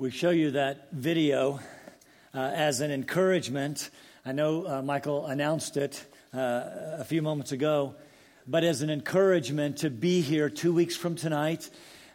We show you that video uh, as an encouragement. I know uh, Michael announced it uh, a few moments ago, but as an encouragement to be here two weeks from tonight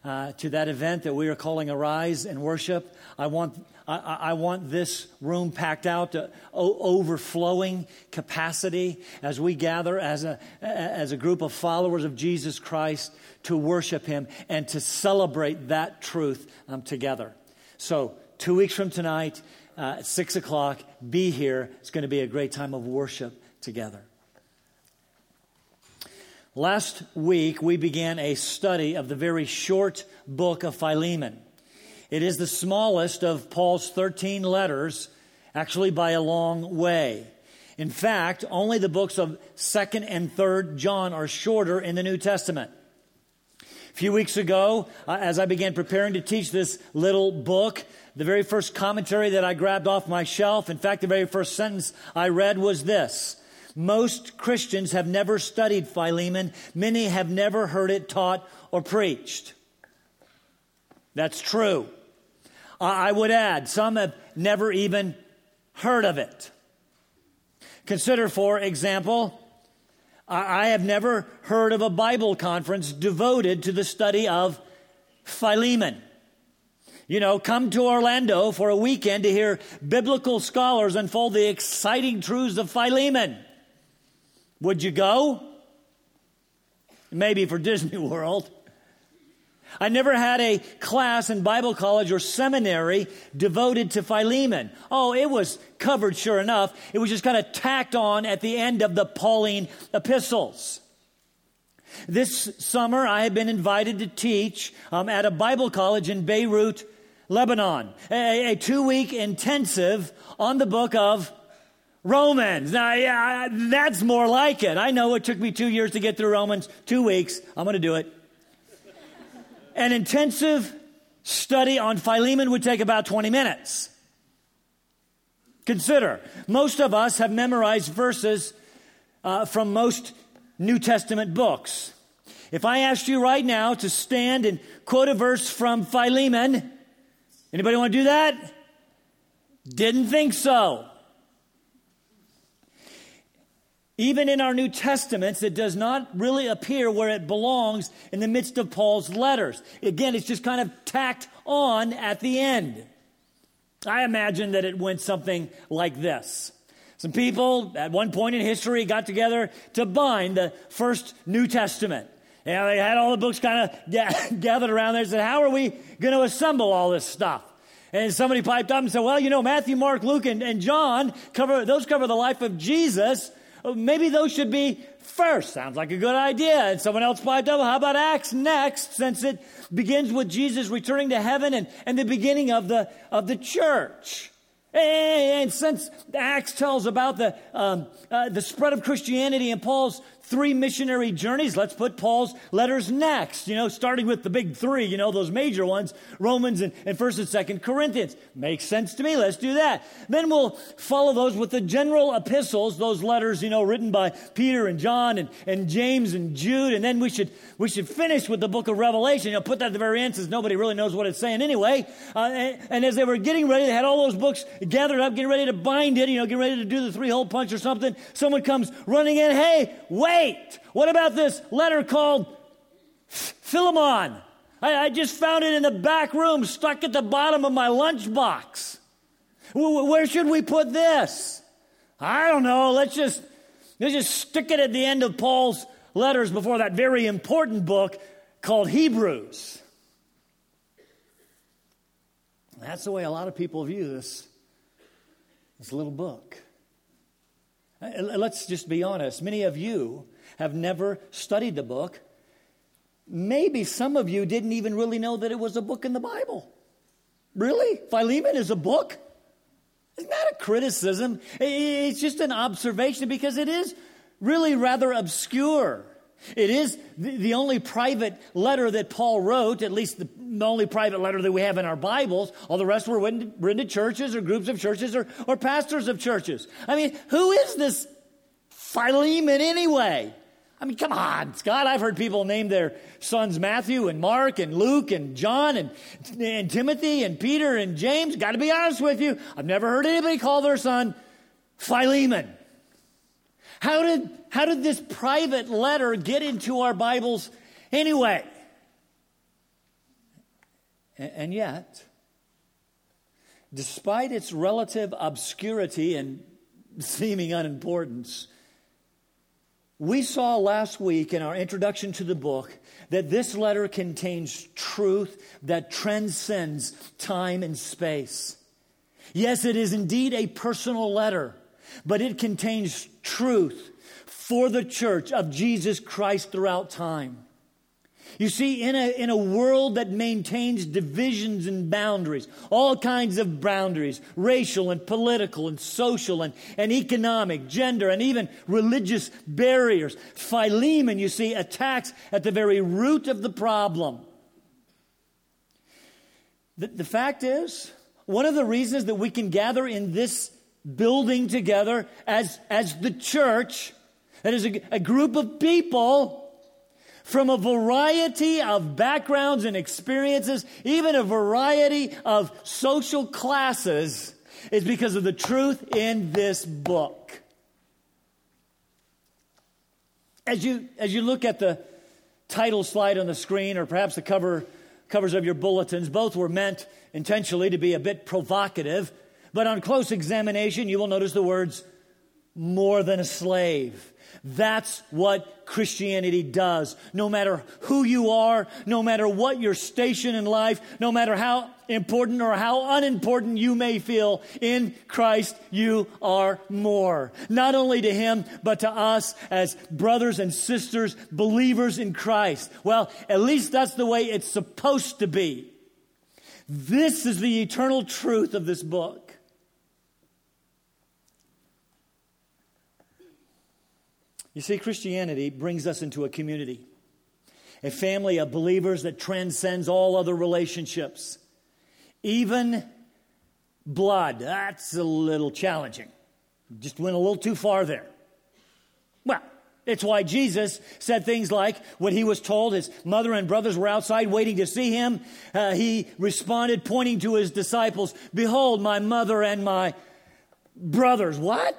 uh, to that event that we are calling Arise and Worship. I want, I, I want this room packed out to o- overflowing capacity as we gather as a, as a group of followers of Jesus Christ to worship Him and to celebrate that truth um, together. So, two weeks from tonight, uh, at 6 o'clock, be here. It's going to be a great time of worship together. Last week, we began a study of the very short book of Philemon. It is the smallest of Paul's 13 letters, actually by a long way. In fact, only the books of 2nd and 3rd John are shorter in the New Testament. Few weeks ago, uh, as I began preparing to teach this little book, the very first commentary that I grabbed off my shelf, in fact, the very first sentence I read was this. Most Christians have never studied Philemon. Many have never heard it taught or preached. That's true. I would add, some have never even heard of it. Consider, for example, I have never heard of a Bible conference devoted to the study of Philemon. You know, come to Orlando for a weekend to hear biblical scholars unfold the exciting truths of Philemon. Would you go? Maybe for Disney World. I never had a class in Bible college or seminary devoted to Philemon. Oh, it was covered, sure enough. It was just kind of tacked on at the end of the Pauline epistles. This summer, I have been invited to teach um, at a Bible college in Beirut, Lebanon, a, a two week intensive on the book of Romans. Now, yeah, that's more like it. I know it took me two years to get through Romans, two weeks. I'm going to do it. An intensive study on Philemon would take about 20 minutes. Consider, most of us have memorized verses uh, from most New Testament books. If I asked you right now to stand and quote a verse from Philemon, anybody want to do that? Didn't think so. Even in our New Testaments, it does not really appear where it belongs in the midst of Paul's letters. Again, it's just kind of tacked on at the end. I imagine that it went something like this. Some people at one point in history got together to bind the first New Testament. And they had all the books kind of gathered around there and said, How are we going to assemble all this stuff? And somebody piped up and said, Well, you know, Matthew, Mark, Luke, and, and John cover, those cover the life of Jesus. Oh, maybe those should be first. Sounds like a good idea. And someone else piped double. how about Acts next, since it begins with Jesus returning to heaven and, and the beginning of the, of the church? And since Acts tells about the, um, uh, the spread of Christianity and Paul's three missionary journeys. Let's put Paul's letters next, you know, starting with the big three, you know, those major ones, Romans and, and 1st and 2nd Corinthians. Makes sense to me. Let's do that. Then we'll follow those with the general epistles, those letters, you know, written by Peter and John and, and James and Jude. And then we should, we should finish with the book of Revelation. You know, put that at the very end since nobody really knows what it's saying anyway. Uh, and, and as they were getting ready, they had all those books gathered up, getting ready to bind it, you know, getting ready to do the three hole punch or something. Someone comes running in, hey, wait! What about this letter called Philemon? I, I just found it in the back room, stuck at the bottom of my lunchbox. Where should we put this? I don't know. Let's just let's just stick it at the end of Paul's letters before that very important book called Hebrews. That's the way a lot of people view this, this little book. Let's just be honest. Many of you have never studied the book. Maybe some of you didn't even really know that it was a book in the Bible. Really? Philemon is a book? It's not a criticism. It's just an observation because it is really rather obscure. It is the only private letter that Paul wrote, at least the only private letter that we have in our Bibles. All the rest were written, to churches or groups of churches or, or pastors of churches. I mean, who is this Philemon anyway? I mean, come on, Scott. I've heard people name their sons Matthew and Mark and Luke and John and, and Timothy and Peter and James. Got to be honest with you. I've never heard anybody call their son Philemon. How did, how did this private letter get into our Bibles anyway? And, and yet, despite its relative obscurity and seeming unimportance, we saw last week in our introduction to the book that this letter contains truth that transcends time and space. Yes, it is indeed a personal letter, but it contains truth for the church of Jesus Christ throughout time. You see, in a, in a world that maintains divisions and boundaries, all kinds of boundaries, racial and political and social and, and economic, gender, and even religious barriers, Philemon, you see, attacks at the very root of the problem. The, the fact is, one of the reasons that we can gather in this building together as, as the church, that is a, a group of people from a variety of backgrounds and experiences, even a variety of social classes, is because of the truth in this book. As you, as you look at the title slide on the screen, or perhaps the cover, covers of your bulletins, both were meant intentionally to be a bit provocative, but on close examination, you will notice the words more than a slave. That's what Christianity does. No matter who you are, no matter what your station in life, no matter how important or how unimportant you may feel, in Christ you are more. Not only to Him, but to us as brothers and sisters, believers in Christ. Well, at least that's the way it's supposed to be. This is the eternal truth of this book. You see, Christianity brings us into a community, a family of believers that transcends all other relationships, even blood. That's a little challenging. Just went a little too far there. Well, it's why Jesus said things like when he was told his mother and brothers were outside waiting to see him, uh, he responded, pointing to his disciples, Behold, my mother and my brothers. What?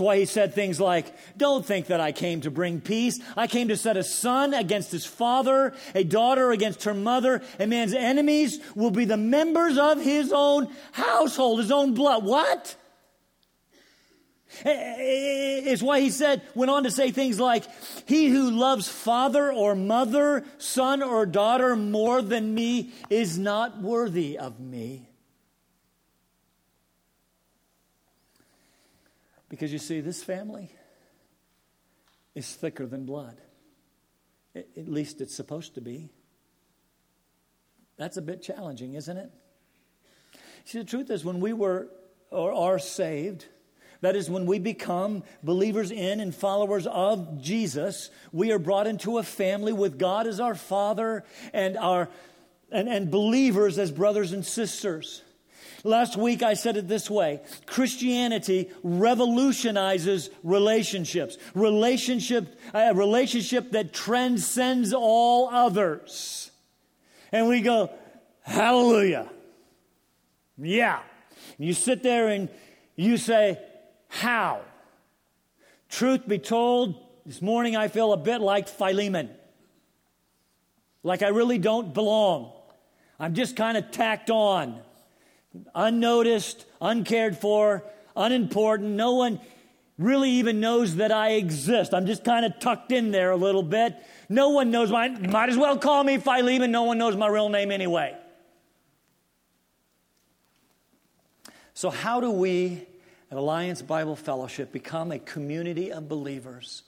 That's why he said things like, Don't think that I came to bring peace. I came to set a son against his father, a daughter against her mother. A man's enemies will be the members of his own household, his own blood. What? It's why he said, went on to say things like, He who loves father or mother, son or daughter more than me is not worthy of me. Because you see, this family is thicker than blood. At least it's supposed to be. That's a bit challenging, isn't it? See, the truth is, when we were or are saved, that is, when we become believers in and followers of Jesus, we are brought into a family with God as our Father and our and, and believers as brothers and sisters. Last week I said it this way Christianity revolutionizes relationships. Relationship, uh, a relationship that transcends all others. And we go, Hallelujah. Yeah. And You sit there and you say, How? Truth be told, this morning I feel a bit like Philemon. Like I really don't belong. I'm just kind of tacked on unnoticed, uncared for, unimportant. No one really even knows that I exist. I'm just kind of tucked in there a little bit. No one knows my, might as well call me Philemon. No one knows my real name anyway. So, how do we at Alliance Bible Fellowship become a community of believers,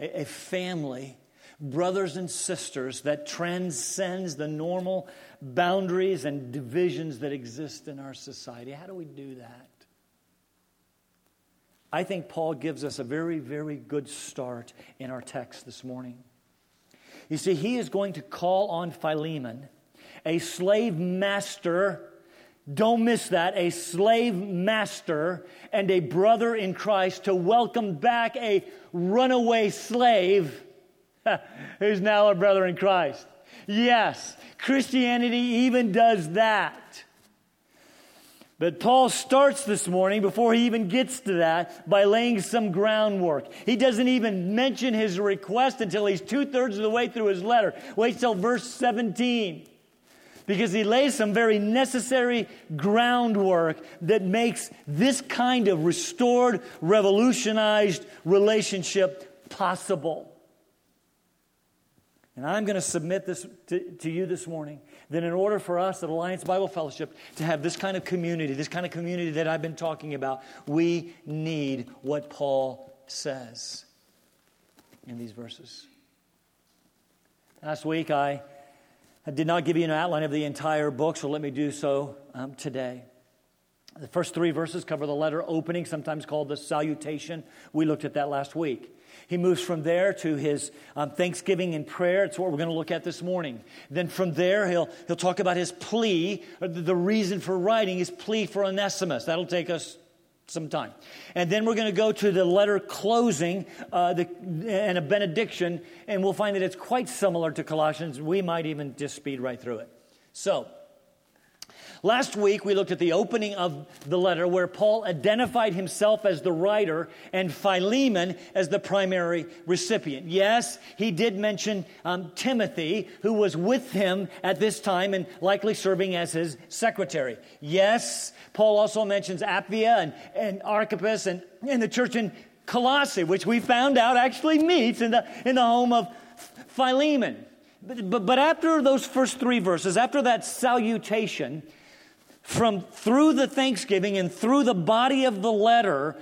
a, a family brothers and sisters that transcends the normal boundaries and divisions that exist in our society. How do we do that? I think Paul gives us a very, very good start in our text this morning. You see, he is going to call on Philemon, a slave master Don't miss that. A slave master and a brother in Christ to welcome back a runaway slave who's now a brother in Christ. Yes, Christianity even does that. But Paul starts this morning, before he even gets to that, by laying some groundwork. He doesn't even mention his request until he's two thirds of the way through his letter. Wait till verse 17. Because he lays some very necessary groundwork that makes this kind of restored, revolutionized relationship possible. And I'm going to submit this to, to, you this morning that in order for us at Alliance Bible Fellowship to have this kind of community, this kind of community that I've been talking about, we need what Paul says in these verses. Last week, I, I did not give you an outline of the entire book, so let me do so um, today. The first three verses cover the letter opening, sometimes called the salutation. We looked at that last week. He moves from there to his um, thanksgiving and prayer. It's what we're going to look at this morning. Then from there, he'll, he'll talk about his plea, the, reason for writing his plea for Onesimus. That'll take us some time. And then we're going to go to the letter closing uh, the, and a benediction, and we'll find that it's quite similar to Colossians. We might even just speed right through it. So, Last week, we looked at the opening of the letter where Paul identified himself as the writer and Philemon as the primary recipient. Yes, he did mention um, Timothy, who was with him at this time and likely serving as his secretary. Yes, Paul also mentions Apphia and, and Archippus and, and the church in Colossae, which we found out actually meets in the, in the home of Philemon. But, but, but after those first three verses, after that salutation, from through the thanksgiving and through the body of the letter,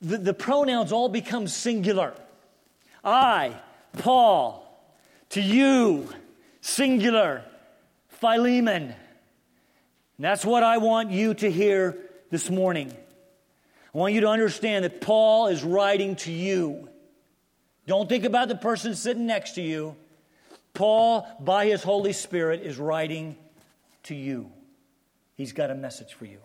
the, the pronouns all become singular. I, Paul, to you, singular, Philemon. And that's what I want you to hear this morning. I want you to understand that Paul is writing to you. Don't think about the person sitting next to you. Paul, by his Holy Spirit, is writing to you. He's got a message for you.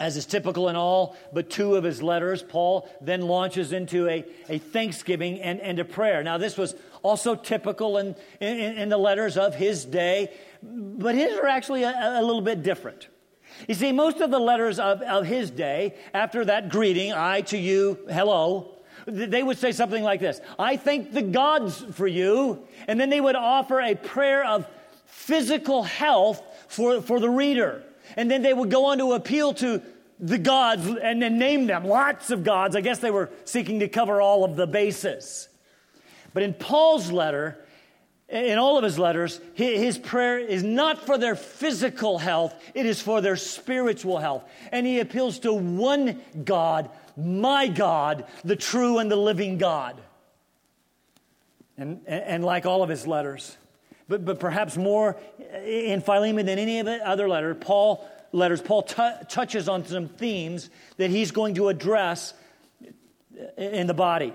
As is typical in all but two of his letters, Paul then launches into a, a thanksgiving and, and a prayer. Now, this was also typical in, in, in the letters of his day, but his are actually a, a little bit different. You see, most of the letters of, of his day, after that greeting, I to you, hello, they would say something like this I thank the gods for you. And then they would offer a prayer of physical health for, for the reader. And then they would go on to appeal to the gods and then name them lots of gods. I guess they were seeking to cover all of the bases. But in Paul's letter, in all of his letters, his prayer is not for their physical health, it is for their spiritual health. And he appeals to one God, my God, the true and the living God. And, and like all of his letters, but, but perhaps more in Philemon than any of the other letter, Paul letters, Paul t- touches on some themes that he's going to address in the body.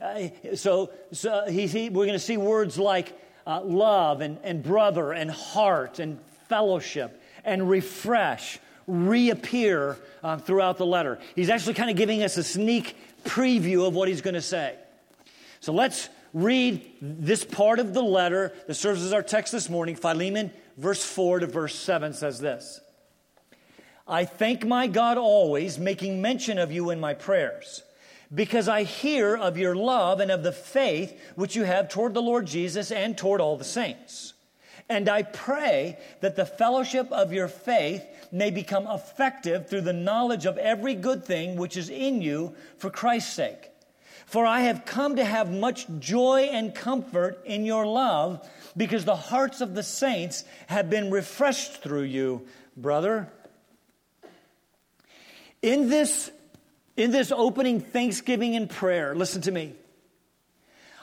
Uh, so so he, he, we're going to see words like uh, love and, and brother and heart and fellowship and refresh reappear uh, throughout the letter. He's actually kind of giving us a sneak preview of what he's going to say. So let's read this part of the letter that serves as our text this morning. Philemon, verse 4 to verse 7 says this I thank my God always, making mention of you in my prayers, because I hear of your love and of the faith which you have toward the Lord Jesus and toward all the saints. And I pray that the fellowship of your faith may become effective through the knowledge of every good thing which is in you for Christ's sake for I have come to have much joy and comfort in your love, because the hearts of the saints have been refreshed through you, brother. In this, in this opening thanksgiving and prayer, listen to me.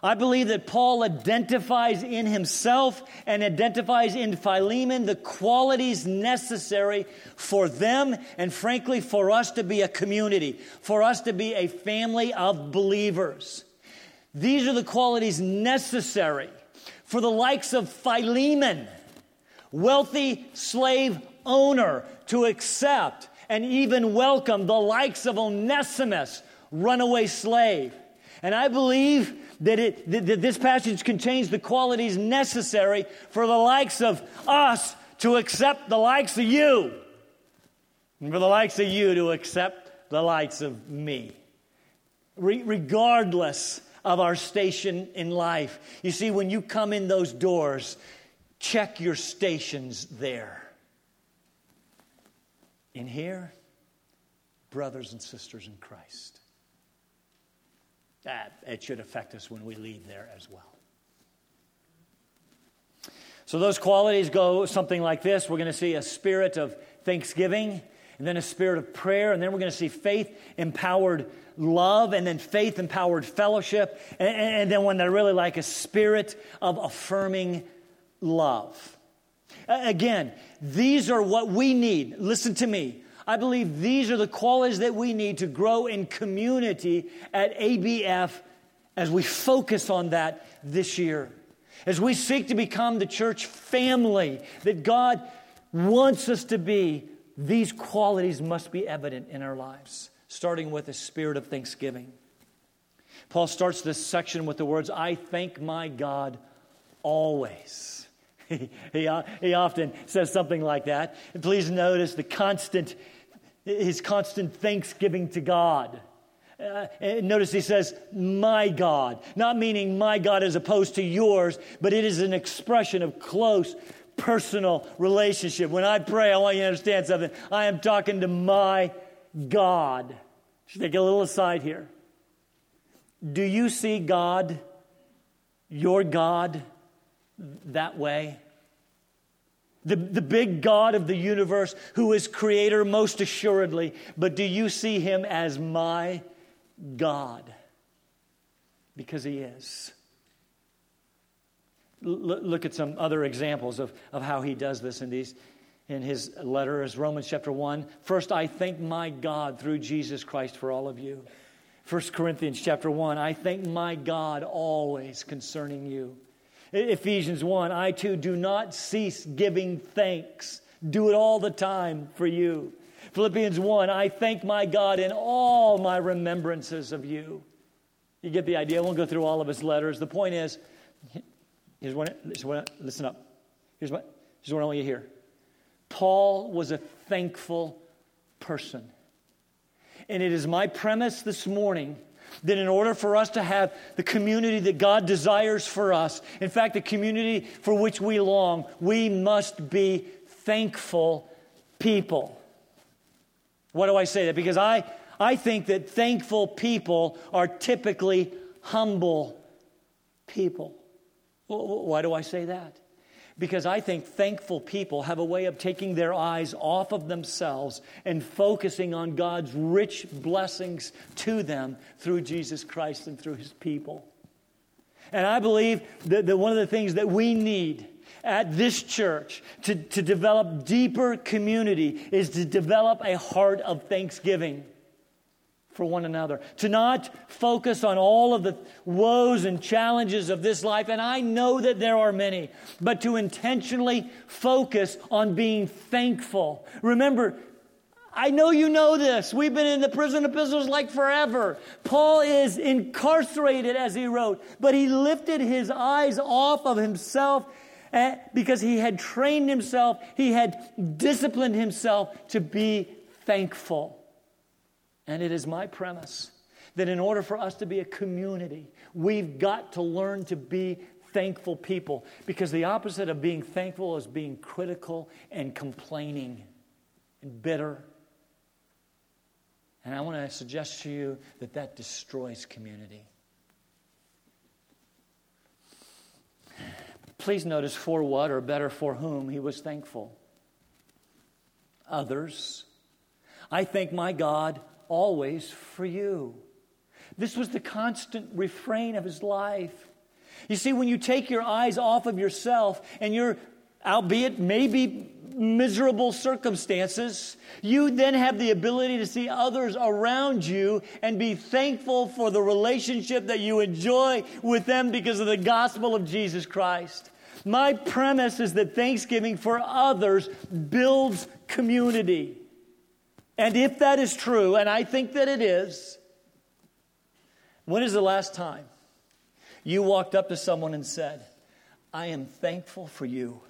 I believe that Paul identifies in himself and identifies in Philemon the qualities necessary for them and, frankly, for us to be a community, for us to be a family of believers. These are the qualities necessary for the likes of Philemon wealthy slave owner to accept and even welcome the likes of Onesimus, runaway slave. And I believe that, it, that this passage contains the qualities necessary for the likes of us to accept the likes of you, and for the likes of you to accept the likes of me, Re- regardless of our station in life. You see, when you come in those doors, check your stations there. In here, brothers and sisters in Christ. That it should affect us when we leave there as well. So those qualities go something like this. We're going to see a spirit of thanksgiving, and then a spirit of prayer, and then we're going to see faith empowered love, and then faith empowered fellowship, and, and then one that I really like, a spirit of affirming love. Again, these are what we need. Listen to me. I believe these are the qualities that we need to grow in community at ABF as we focus on that this year. As we seek to become the church family that God wants us to be, these qualities must be evident in our lives, starting with a spirit of thanksgiving. Paul starts this section with the words, I thank my God always. he, he, he often says something like that. And please notice the constant his constant thanksgiving to God. Uh, notice he says, my God, not meaning my God as opposed to yours, but it is an expression of close personal relationship. When I pray, I want you to understand something. I am talking to my God. Should take a little aside here. Do you see God, your God, that way? The, the big God of the universe who is creator most assuredly, but do you see him as my God? Because he is. L- look at some other examples of, of how he does this in these in his letter as Romans chapter 1. First, I thank my God through Jesus Christ for all of you. 1 Corinthians chapter 1, I thank my God always concerning you. Ephesians 1 I too do not cease giving thanks. Do it all the time for you. Philippians 1 I thank my God in all my remembrances of you. You get the idea. I won't go through all of his letters. The point is here's what, here's what listen up. Here's what, here's what I want you to hear. Paul was a thankful person. And it is my premise this morning that in order for us to have the community that God desires for us, in fact, the community for which we long, we must be thankful people. Why do I say that? Because I, I think that thankful people are typically humble people. Why do I say that? Because I think thankful people have a way of taking their eyes off of themselves and focusing on God's rich blessings to them through Jesus Christ and through his people. And I believe that, that one of the things that we need at this church to, to develop deeper community is to develop a heart of thanksgiving for one another, to not focus on all of the woes and challenges of this life, and I know that there are many, but to intentionally focus on being thankful. Remember, I know you know this. We've been in the prison epistles like forever. Paul is incarcerated, as he wrote, but he lifted his eyes off of himself eh, because he had trained himself, he had disciplined himself to be thankful. And it is my premise that in order for us to be a community, we've got to learn to be thankful people because the opposite of being thankful is being critical and complaining and bitter. And I want to suggest to you that that destroys community. Please notice for what, or better, for whom he was thankful. Others. I thank my God always for you. This was the constant refrain of his life. You see, when you take your eyes off of yourself and your, albeit maybe miserable circumstances, you then have the ability to see others around you and be thankful for the relationship that you enjoy with them because of the gospel of Jesus Christ. My premise is that thanksgiving for others builds community. And if that is true, and I think that it is, when is the last time you walked up to someone and said, I am thankful for you,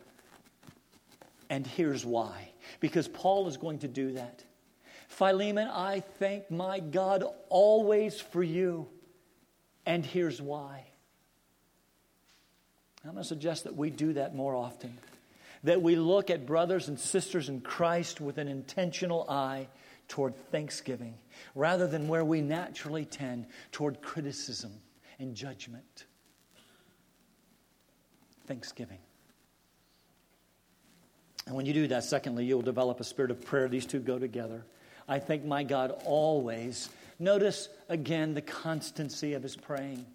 and here's why? Because Paul is going to do that. Philemon, I thank my God always for you, and here's why. I'm going to suggest that we do that more often. That we look at brothers and sisters in Christ with an intentional eye toward thanksgiving rather than where we naturally tend toward criticism and judgment. Thanksgiving. And when you do that, secondly, you'll develop a spirit of prayer. These two go together. I thank my God always. Notice again the constancy of his praying.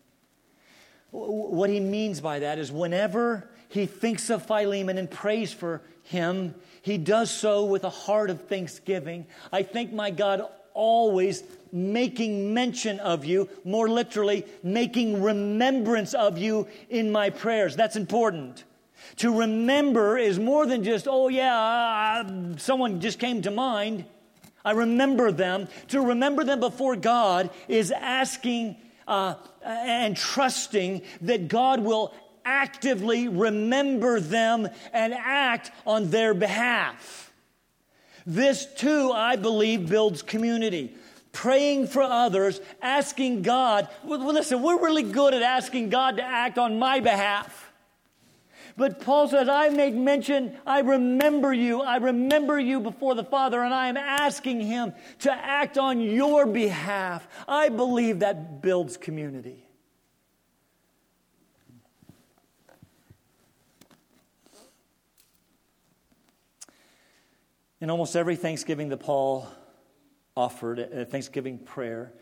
What he means by that is whenever he thinks of Philemon and prays for him, he does so with a heart of thanksgiving. I thank my God always making mention of you, more literally, making remembrance of you in my prayers. That's important. To remember is more than just, oh, yeah, uh, someone just came to mind. I remember them. To remember them before God is asking uh, and trusting that God will actively remember them and act on their behalf. This too, I believe, builds community. Praying for others, asking God. Well, listen, we're really good at asking God to act on my behalf. But Paul says, I make mention, I remember you, I remember you before the Father, and I am asking him to act on your behalf. I believe that builds community. In almost every Thanksgiving that Paul offered, a Thanksgiving prayer,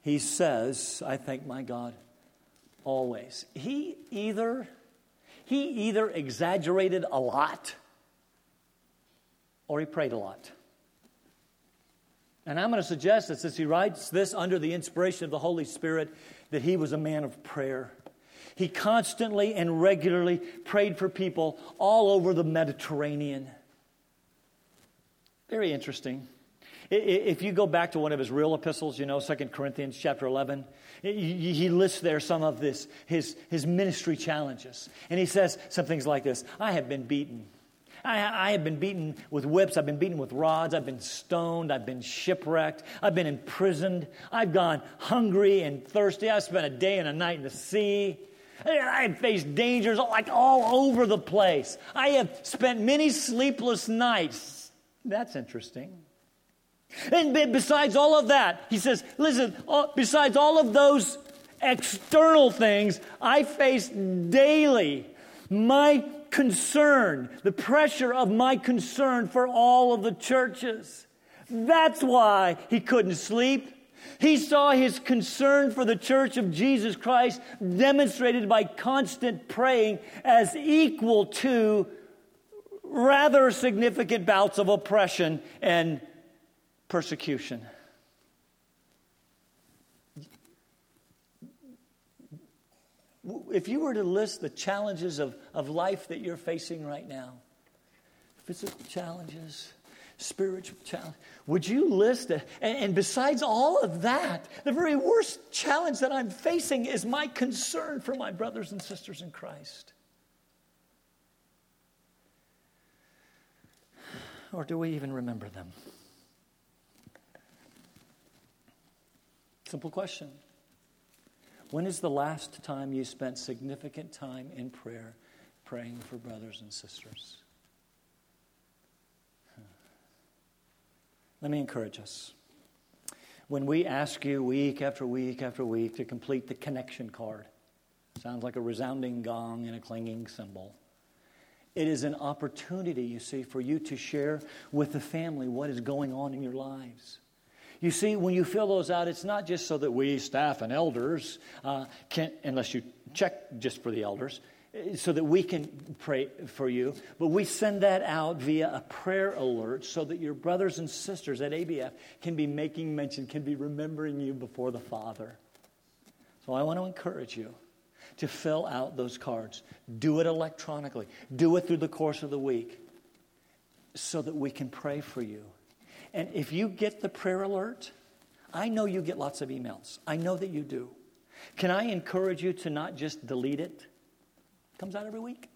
he says, I thank my God always. He either he either exaggerated a lot or he prayed a lot. And I'm going to suggest that since he writes this under the inspiration of the Holy Spirit, that he was a man of prayer. He constantly and regularly prayed for people all over the Mediterranean. Very interesting. If you go back to one of his real epistles, you know, 2 Corinthians chapter 11, he lists there some of this, his, his ministry challenges. And he says some things like this I have been beaten. I, I, have been beaten with whips. I've been beaten with rods. I've been stoned. I've been shipwrecked. I've been imprisoned. I've gone hungry and thirsty. I've spent a day and a night in the sea. I have faced dangers like all over the place. I have spent many sleepless nights. That's interesting. And besides all of that, he says, listen, besides all of those external things, I face daily my concern, the pressure of my concern for all of the churches. That's why he couldn't sleep. He saw his concern for the church of Jesus Christ demonstrated by constant praying as equal to rather significant bouts of oppression and persecution. If you were to list the challenges of, of life that you're facing right now, physical challenges, spiritual challenge, would you list it? And, and besides all of that, the very worst challenge that I'm facing is my concern for my brothers and sisters in Christ. Or do we even remember them? Simple question. When is the last time you spent significant time in prayer praying for brothers and sisters? Hmm. Let me encourage us. When we ask you week after week after week to complete the connection card, sounds like a resounding gong and a clanging cymbal. It is an opportunity, you see, for you to share with the family what is going on in your lives. You see, when you fill those out, it's not just so that we, staff and elders, uh, can, unless you check just for the elders, so that we can pray for you, but we send that out via a prayer alert so that your brothers and sisters at ABF can be making mention, can be remembering you before the Father. So I want to encourage you to fill out those cards. Do it electronically, do it through the course of the week so that we can pray for you. And if you get the prayer alert, I know you get lots of emails. I know that you do. Can I encourage you to not just delete it? it comes out every week.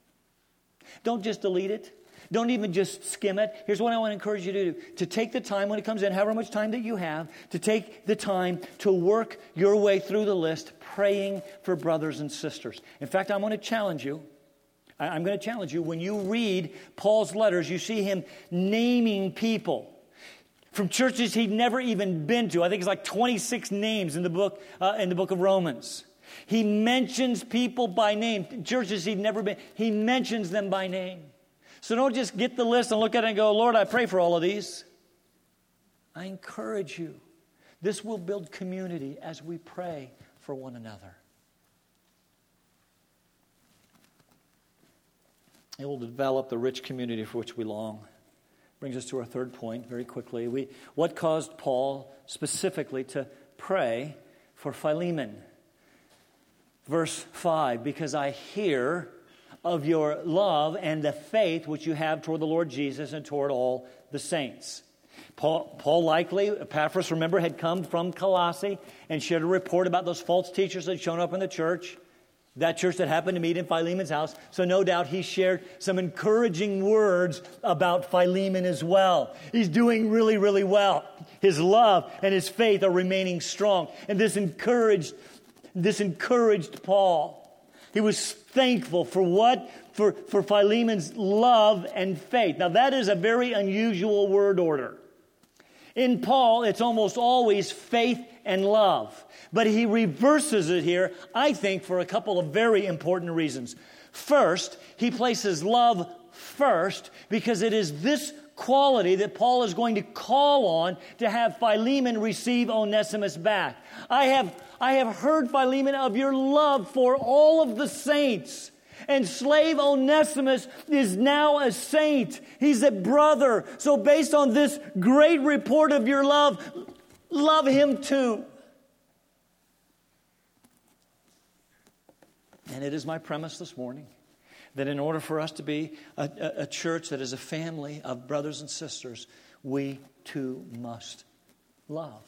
Don't just delete it. Don't even just skim it. Here's what I want to encourage you to do to take the time when it comes in, however much time that you have, to take the time to work your way through the list, praying for brothers and sisters. In fact, I'm going to challenge you. I'm going to challenge you. When you read Paul's letters, you see him naming people from churches he'd never even been to. I think it's like 26 names in the book, uh, in the book of Romans. He mentions people by name, churches he'd never been. He mentions them by name. So don't just get the list and look at it and go, Lord, I pray for all of these. I encourage you. This will build community as we pray for one another. It will develop the rich community for which we long. Brings us to our third point very quickly. We, what caused Paul specifically to pray for Philemon? Verse 5 Because I hear of your love and the faith which you have toward the Lord Jesus and toward all the saints. Paul, Paul, likely, Epaphras, remember, had come from Colossae and shared a report about those false teachers that had shown up in the church, that church that happened to meet in Philemon's house. So, no doubt, he shared some encouraging words about Philemon as well. He's doing really, really well. His love and his faith are remaining strong. And this encouraged, this encouraged Paul. He was thankful for what? For, for Philemon's love and faith. Now, that is a very unusual word order. In Paul, it's almost always faith and love. But he reverses it here, I think, for a couple of very important reasons. First, he places love first because it is this quality that Paul is going to call on to have Philemon receive Onesimus back. I have, I have heard, Philemon, of your love for all of the saints. And slave Onesimus is now a saint. He's a brother. So, based on this great report of your love, love him too. And it is my premise this morning that in order for us to be a, a, a church that is a family of brothers and sisters, we too must love.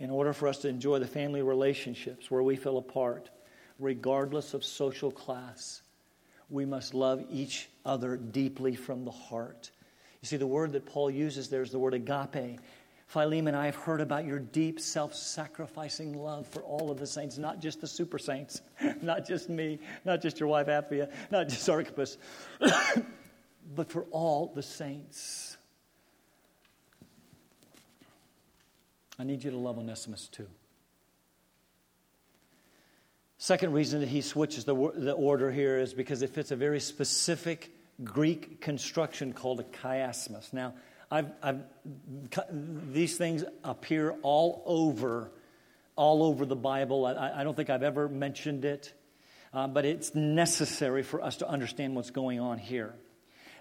In order for us to enjoy the family relationships where we feel apart, regardless of social class, we must love each other deeply from the heart. You see, the word that Paul uses there is the word agape, Philemon, I have heard about your deep self sacrificing love for all of the saints, not just the super saints, not just me, not just your wife Apphia, not just Archippus, but for all the saints. I need you to love Onesimus too. Second reason that he switches the, the order here is because it fits a very specific Greek construction called a chiasmus. Now, I've, I've, these things appear all over, all over the Bible. I, I don't think I've ever mentioned it, uh, but it's necessary for us to understand what's going on here.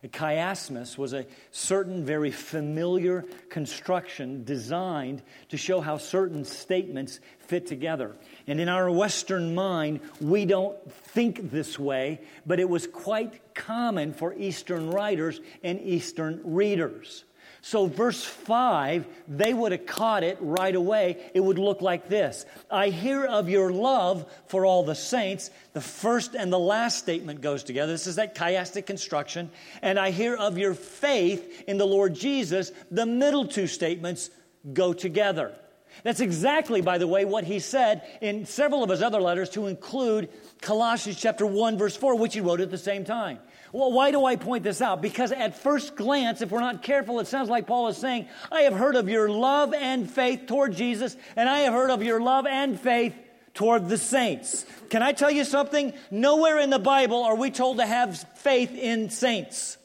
A chiasmus was a certain very familiar construction designed to show how certain statements fit together. And in our Western mind, we don't think this way, but it was quite common for Eastern writers and Eastern readers. So, verse 5, they would have caught it right away. It would look like this I hear of your love for all the saints. The first and the last statement goes together. This is that chiastic construction. And I hear of your faith in the Lord Jesus. The middle two statements go together. That's exactly, by the way, what he said in several of his other letters to include Colossians chapter 1, verse 4, which he wrote at the same time. Well, why do I point this out? Because at first glance, if we're not careful, it sounds like Paul is saying, I have heard of your love and faith toward Jesus, and I have heard of your love and faith toward the saints. Can I tell you something? Nowhere in the Bible are we told to have faith in saints.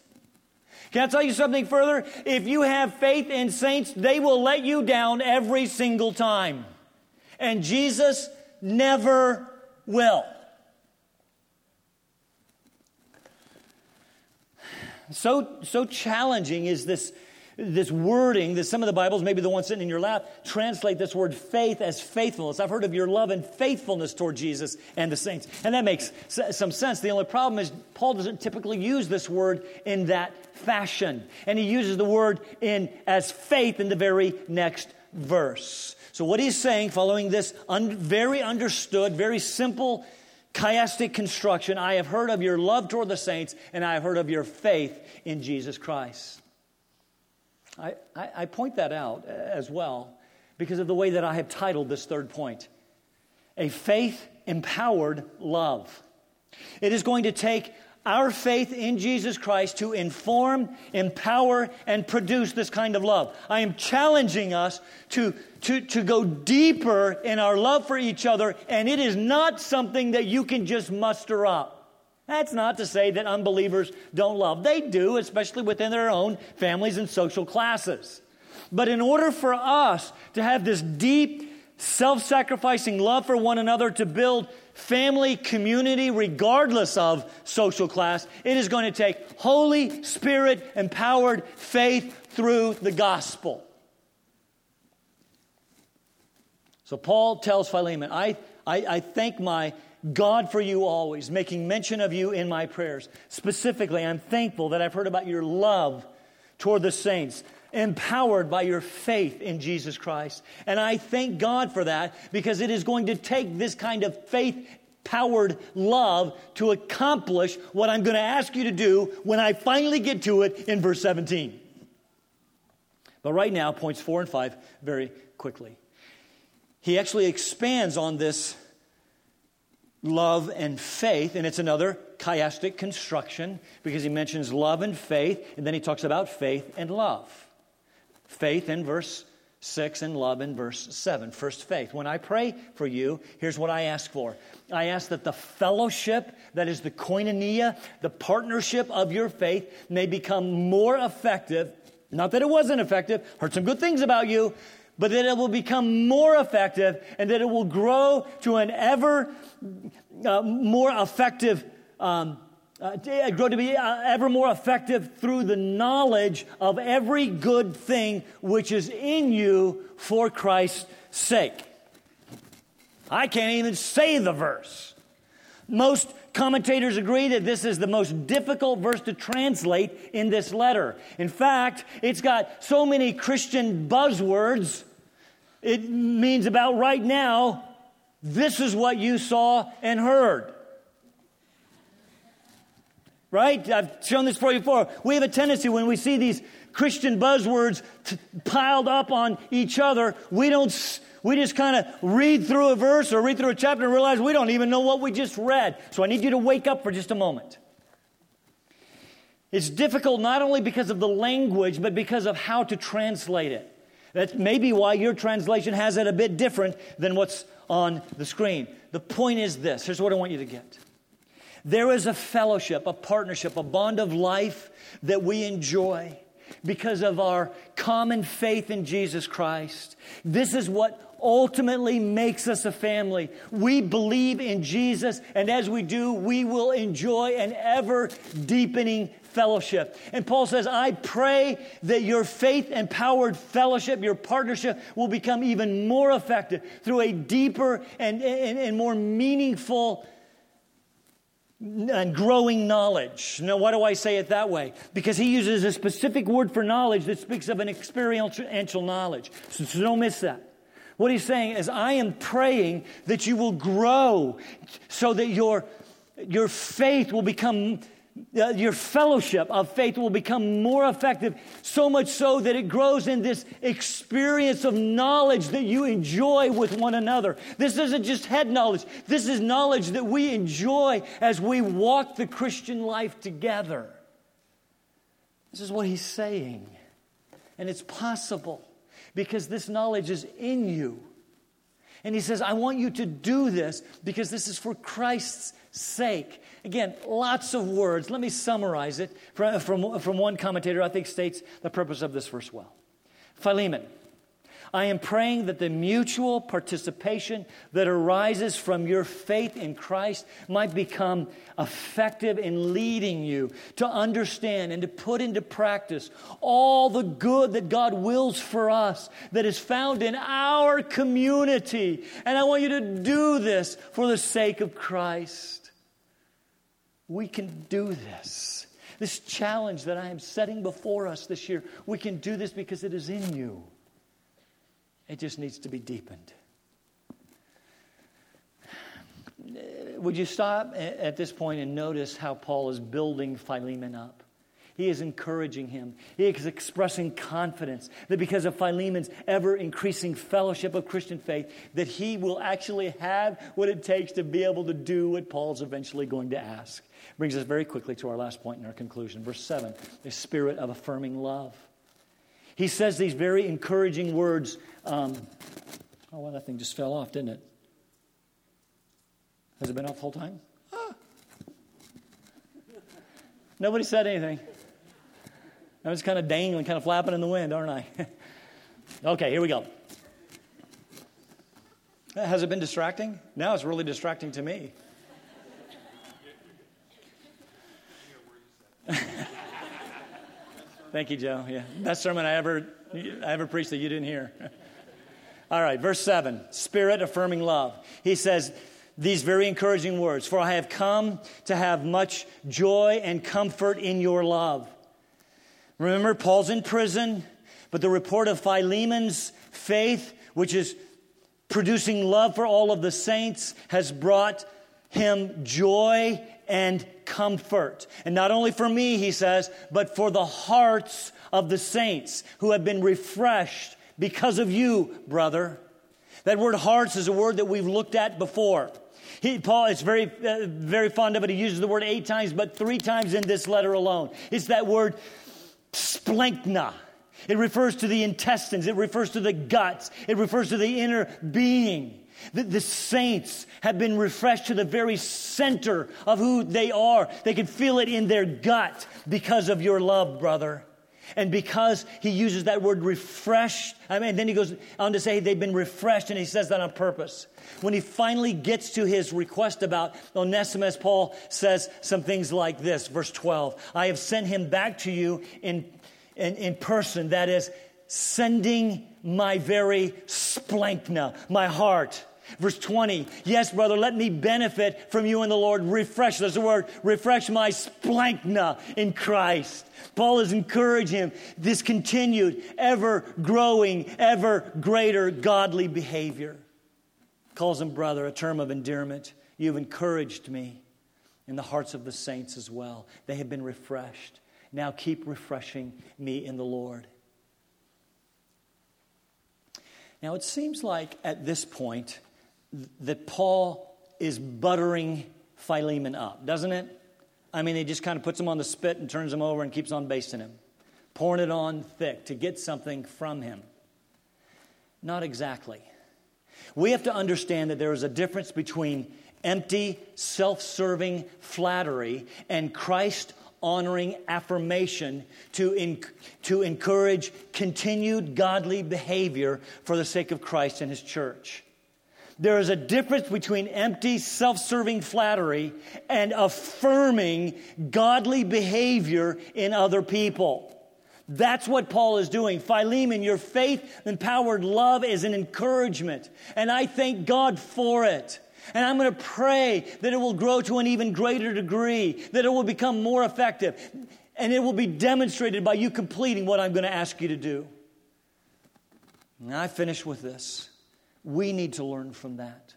Can I tell you something further? If you have faith in saints, they will let you down every single time. And Jesus never will. So, so challenging is this, this wording that some of the Bibles, maybe the one sitting in your lap, translate this word faith as faithfulness. I've heard of your love and faithfulness toward Jesus and the saints. And that makes some sense. The only problem is Paul doesn't typically use this word in that fashion. And he uses the word in as faith in the very next verse. So what he's saying, following this un, very understood, very simple chiastic construction, I have heard of your love toward the saints, and I have heard of your faith in Jesus Christ. I, I, point that out uh, as well because of the way that I have titled this third point a faith empowered love. It is going to take our faith in Jesus Christ to inform, empower, and produce this kind of love. I am challenging us to, to, to go deeper in our love for each other, and it is not something that you can just muster up. That's not to say that unbelievers don't love. They do, especially within their own families and social classes. But in order for us to have this deep, self sacrificing love for one another to build family, community, regardless of social class, it is going to take Holy Spirit empowered faith through the gospel. So Paul tells Philemon, I, I, I thank my God for you always, making mention of you in my prayers. Specifically, I'm thankful that I've heard about your love toward the saints, empowered by your faith in Jesus Christ. And I thank God for that because it is going to take this kind of faith powered love to accomplish what I'm going to ask you to do when I finally get to it in verse 17. But right now, points four and five very quickly. He actually expands on this love and faith, and it's another chiastic construction because he mentions love and faith, and then he talks about faith and love. Faith in verse 6 and love in verse 7. First, faith. When I pray for you, here's what I ask for I ask that the fellowship, that is the koinonia, the partnership of your faith, may become more effective. Not that it wasn't effective, heard some good things about you, but that it will become more effective and that it will grow to an ever uh, more effective, um, uh, grow to be uh, ever more effective through the knowledge of every good thing which is in you for Christ's sake. I can't even say the verse. Most commentators agree that this is the most difficult verse to translate in this letter. In fact, it's got so many Christian buzzwords. It means about right now, this is what you saw and heard. Right? I've shown this for you before. We have a tendency when we see these Christian buzzwords t- piled up on each other, we don't. We just kind of read through a verse or read through a chapter and realize we don't even know what we just read. So I need you to wake up for just a moment. It's difficult not only because of the language, but because of how to translate it. That's maybe why your translation has it a bit different than what's on the screen. The point is this here's what I want you to get. There is a fellowship, a partnership, a bond of life that we enjoy because of our common faith in Jesus Christ. This is what ultimately makes us a family. We believe in Jesus, and as we do, we will enjoy an ever deepening fellowship. And Paul says, I pray that your faith empowered fellowship, your partnership, will become even more effective through a deeper and, and, and more meaningful and growing knowledge. Now, why do I say it that way? Because he uses a specific word for knowledge that speaks of an experiential knowledge. So, so don't miss that. What he's saying is, I am praying that you will grow so that your, your faith will become uh, your fellowship of faith will become more effective, so much so that it grows in this experience of knowledge that you enjoy with one another. This isn't just head knowledge, this is knowledge that we enjoy as we walk the Christian life together. This is what he's saying. And it's possible because this knowledge is in you. And he says, I want you to do this because this is for Christ's sake. Again, lots of words. Let me summarize it from, from, from one commentator, I think, states the purpose of this verse well. Philemon, I am praying that the mutual participation that arises from your faith in Christ might become effective in leading you to understand and to put into practice all the good that God wills for us that is found in our community. And I want you to do this for the sake of Christ. We can do this. This challenge that I am setting before us this year, we can do this because it is in you. It just needs to be deepened. Would you stop at this point and notice how Paul is building Philemon up? He is encouraging him. He is expressing confidence that because of Philemon's ever increasing fellowship of Christian faith, that he will actually have what it takes to be able to do what Paul's eventually going to ask. Brings us very quickly to our last point in our conclusion. Verse 7 the spirit of affirming love. He says these very encouraging words. Um, oh, well, that thing just fell off, didn't it? Has it been off the whole time? Ah. Nobody said anything. I was kind of dangling, kind of flapping in the wind, aren't I? okay, here we go. Has it been distracting? Now it's really distracting to me. Thank you, Joe. Yeah, best sermon I ever I ever preached that you didn't hear. All right, verse seven: Spirit affirming love. He says these very encouraging words: "For I have come to have much joy and comfort in your love." Remember, Paul's in prison, but the report of Philemon's faith, which is producing love for all of the saints, has brought him joy and comfort. And not only for me, he says, but for the hearts of the saints who have been refreshed because of you, brother. That word hearts is a word that we've looked at before. He, Paul is very, uh, very fond of it. He uses the word eight times, but three times in this letter alone. It's that word splanchna. It refers to the intestines. It refers to the guts. It refers to the inner being. The, the, saints have been refreshed to the very center of who they are. They can feel it in their gut because of your love, brother. And because he uses that word refreshed, I mean, then he goes on to say they've been refreshed, and he says that on purpose. When he finally gets to his request about Onesimus, Paul says some things like this, verse 12 I have sent him back to you in, in, in person, that is, sending my very splanchna, my heart. Verse 20, yes, brother, let me benefit from you in the Lord. Refresh, there's the word, refresh my splanchna in Christ. Paul is encouraging him, this continued, ever growing, ever greater godly behavior. Calls him brother, a term of endearment. You've encouraged me in the hearts of the saints as well. They have been refreshed. Now keep refreshing me in the Lord. Now, it seems like at this point, that Paul is buttering Philemon up, doesn't it? I mean, he just kind of puts him on the spit and turns him over and keeps on basting him, pouring it on thick to get something from him. Not exactly. We have to understand that there is a difference between empty, self serving flattery and Christ honoring affirmation to, to encourage continued godly behavior for the sake of Christ and his church. There is a difference between empty, self serving flattery and affirming godly behavior in other people. That's what Paul is doing. Philemon, your faith empowered love is an encouragement, and I thank God for it. And I'm going to pray that it will grow to an even greater degree, that it will become more effective, and it will be demonstrated by you completing what I'm going to ask you to do. And I finish with this. We need to learn from that.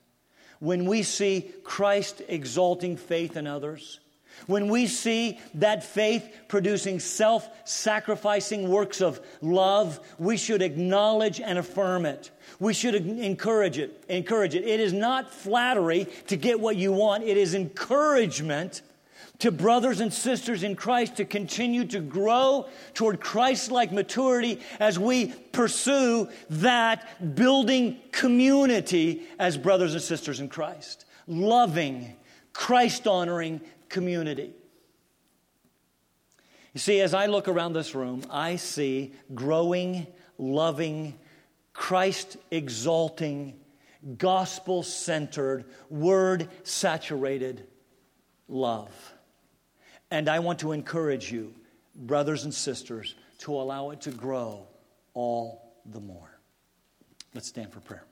When we see Christ exalting faith in others, when we see that faith producing self sacrificing works of love, we should acknowledge and affirm it. We should encourage it. Encourage it. It is not flattery to get what you want, it is encouragement to brothers and sisters in Christ to continue to grow toward Christ like maturity as we pursue that building community as brothers and sisters in Christ. Loving, Christ honoring community. You see, as I look around this room, I see growing, loving Christ exalting, gospel centered, word saturated love. And I want to encourage you, brothers and sisters, to allow it to grow all the more. Let's stand for prayer.